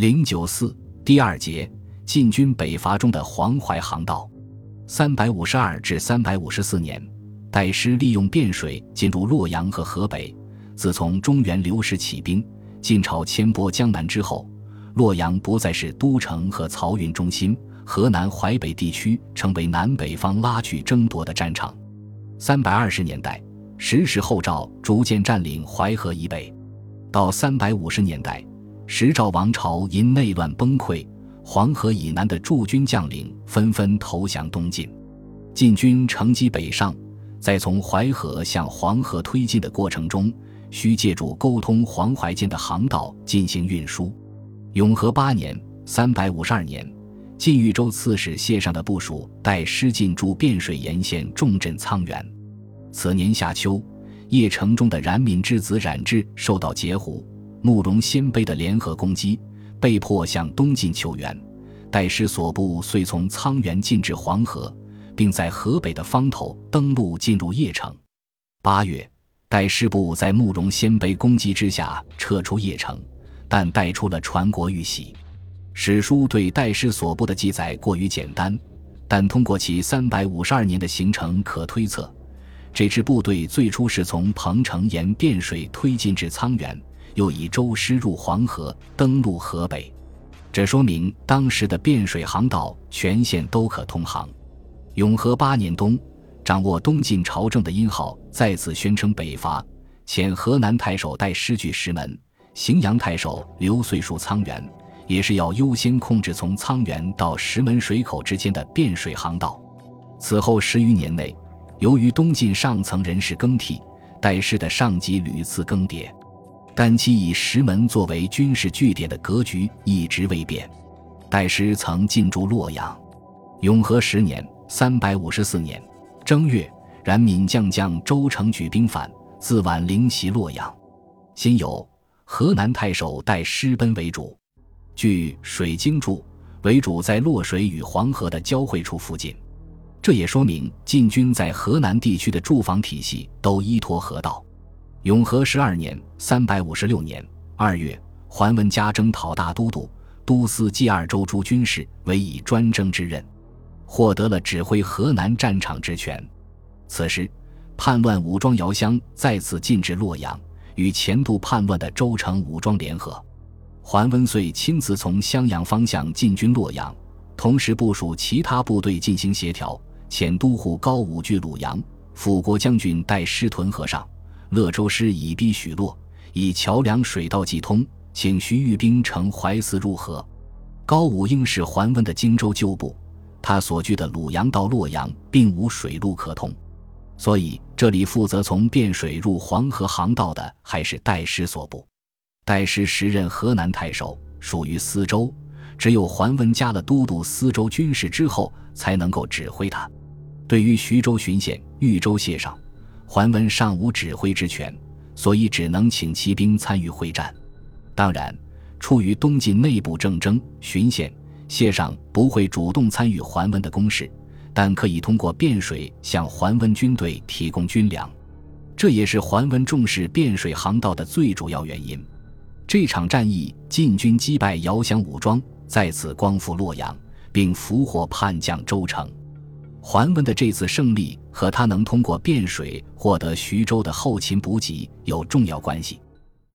零九四第二节晋军北伐中的黄淮航道。三百五十二至三百五十四年，戴师利用汴水进入洛阳和河北。自从中原刘氏起兵，晋朝迁拨江南之后，洛阳不再是都城和漕运中心，河南淮北地区成为南北方拉锯争夺的战场。三百二十年代，石氏后赵逐渐占领淮河以北，到三百五十年代。石赵王朝因内乱崩溃，黄河以南的驻军将领纷纷投降东晋。晋军乘机北上，在从淮河向黄河推进的过程中，需借助沟通黄淮间的航道进行运输。永和八年（三百五十二年），晋豫州刺史谢尚的部属带师进驻汴水沿线重镇沧源。此年夏秋，邺城中的冉闵之子冉智受到截胡。慕容鲜卑的联合攻击，被迫向东晋求援。戴师所部遂从沧源进至黄河，并在河北的方头登陆进入邺城。八月，戴师部在慕容鲜卑攻击之下撤出邺城，但带出了传国玉玺。史书对戴师所部的记载过于简单，但通过其三百五十二年的行程可推测，这支部队最初是从彭城沿汴水推进至沧源。又以舟师入黄河，登陆河北，这说明当时的汴水航道全线都可通航。永和八年冬，掌握东晋朝政的殷浩再次宣称北伐，遣河南太守带师据石门，荥阳太守刘遂戍沧源，也是要优先控制从沧源到石门水口之间的汴水航道。此后十余年内，由于东晋上层人事更替，戴师的上级屡次更迭。但其以石门作为军事据点的格局一直未变。戴师曾进驻洛阳。永和十年（三百五十四年）正月，冉闵将将周成举兵反，自宛陵袭洛阳。先有河南太守戴师奔为主。据《水经注》，为主在洛水与黄河的交汇处附近。这也说明晋军在河南地区的驻防体系都依托河道。永和十二年（三百五十六年）二月，桓温加征讨大都督、都司冀二州诸军事，委以专征之任，获得了指挥河南战场之权。此时，叛乱武装姚襄再次进至洛阳，与前度叛乱的周成武装联合。桓温遂亲自从襄阳方向进军洛阳，同时部署其他部队进行协调。遣都护高武拒鲁阳，辅国将军带师屯河上。乐州师以逼许洛，以桥梁水道既通，请徐玉兵乘淮泗入河。高武应是桓温的荆州旧部，他所据的鲁阳到洛阳并无水路可通，所以这里负责从汴水入黄河航道的还是戴师所部。戴师时任河南太守，属于司州，只有桓温加了都督司州军事之后，才能够指挥他。对于徐州巡县、豫州谢上。桓温尚无指挥之权，所以只能请骑兵参与会战。当然，出于东晋内部政争，巡县谢尚不会主动参与桓温的攻势，但可以通过汴水向桓温军队提供军粮。这也是桓温重视汴水航道的最主要原因。这场战役，晋军击败遥襄武装，再次光复洛阳，并俘获叛将周成。桓温的这次胜利和他能通过汴水获得徐州的后勤补给有重要关系。